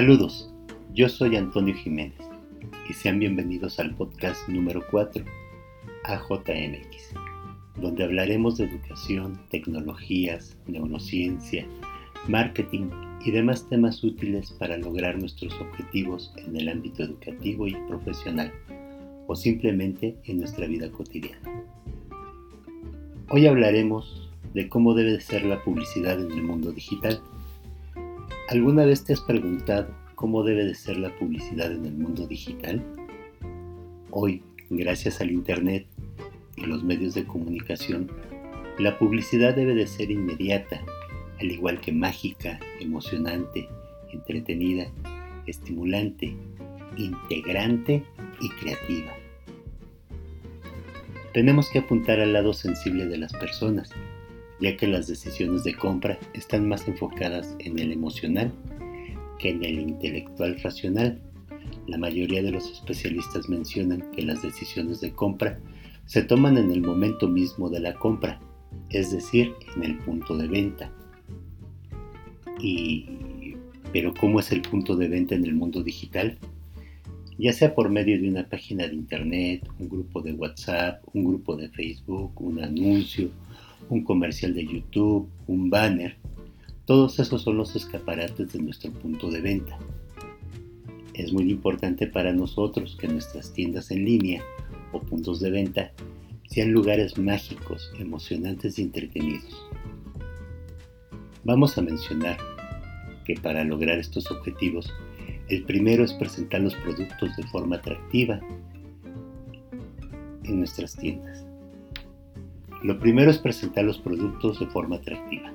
Saludos, yo soy Antonio Jiménez y sean bienvenidos al podcast número 4, AJMX, donde hablaremos de educación, tecnologías, neurociencia, marketing y demás temas útiles para lograr nuestros objetivos en el ámbito educativo y profesional o simplemente en nuestra vida cotidiana. Hoy hablaremos de cómo debe ser la publicidad en el mundo digital ¿Alguna vez te has preguntado cómo debe de ser la publicidad en el mundo digital? Hoy, gracias al Internet y los medios de comunicación, la publicidad debe de ser inmediata, al igual que mágica, emocionante, entretenida, estimulante, integrante y creativa. Tenemos que apuntar al lado sensible de las personas ya que las decisiones de compra están más enfocadas en el emocional que en el intelectual racional. La mayoría de los especialistas mencionan que las decisiones de compra se toman en el momento mismo de la compra, es decir, en el punto de venta. Y, pero ¿cómo es el punto de venta en el mundo digital? Ya sea por medio de una página de internet, un grupo de WhatsApp, un grupo de Facebook, un anuncio, un comercial de YouTube, un banner, todos esos son los escaparates de nuestro punto de venta. Es muy importante para nosotros que nuestras tiendas en línea o puntos de venta sean lugares mágicos, emocionantes y entretenidos. Vamos a mencionar que para lograr estos objetivos, el primero es presentar los productos de forma atractiva en nuestras tiendas. Lo primero es presentar los productos de forma atractiva.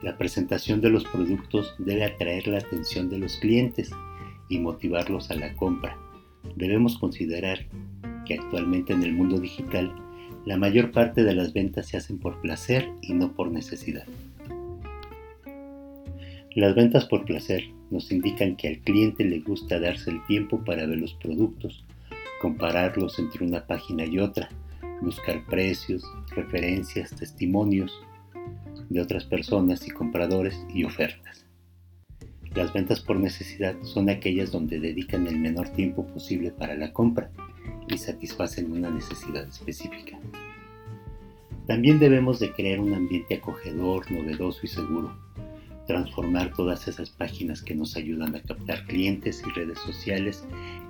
La presentación de los productos debe atraer la atención de los clientes y motivarlos a la compra. Debemos considerar que actualmente en el mundo digital la mayor parte de las ventas se hacen por placer y no por necesidad. Las ventas por placer nos indican que al cliente le gusta darse el tiempo para ver los productos, compararlos entre una página y otra, buscar precios, referencias, testimonios de otras personas y compradores y ofertas. Las ventas por necesidad son aquellas donde dedican el menor tiempo posible para la compra y satisfacen una necesidad específica. También debemos de crear un ambiente acogedor, novedoso y seguro, transformar todas esas páginas que nos ayudan a captar clientes y redes sociales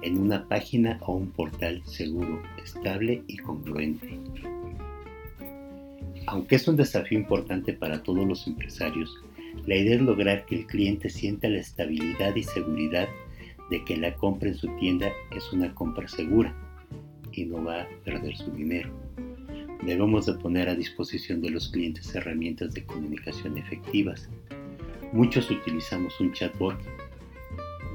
en una página o un portal seguro, estable y congruente. Aunque es un desafío importante para todos los empresarios, la idea es lograr que el cliente sienta la estabilidad y seguridad de que la compra en su tienda es una compra segura y no va a perder su dinero. Debemos de poner a disposición de los clientes herramientas de comunicación efectivas. Muchos utilizamos un chatbot.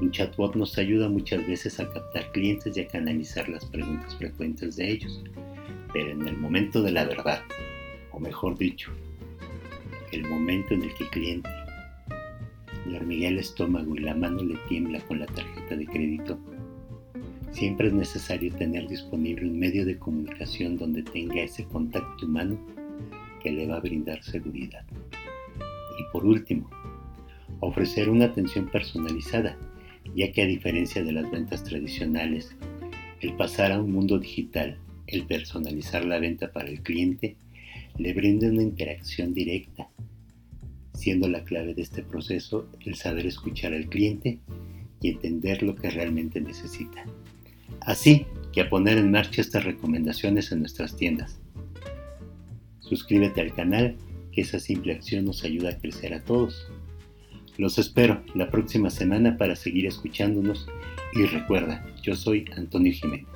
Un chatbot nos ayuda muchas veces a captar clientes y a canalizar las preguntas frecuentes de ellos. Pero en el momento de la verdad, o mejor dicho, el momento en el que el cliente le hormiguea el estómago y la mano le tiembla con la tarjeta de crédito, siempre es necesario tener disponible un medio de comunicación donde tenga ese contacto humano que le va a brindar seguridad. Y por último, ofrecer una atención personalizada, ya que a diferencia de las ventas tradicionales, el pasar a un mundo digital, el personalizar la venta para el cliente, le brinda una interacción directa, siendo la clave de este proceso el saber escuchar al cliente y entender lo que realmente necesita. Así que a poner en marcha estas recomendaciones en nuestras tiendas. Suscríbete al canal, que esa simple acción nos ayuda a crecer a todos. Los espero la próxima semana para seguir escuchándonos y recuerda, yo soy Antonio Jiménez.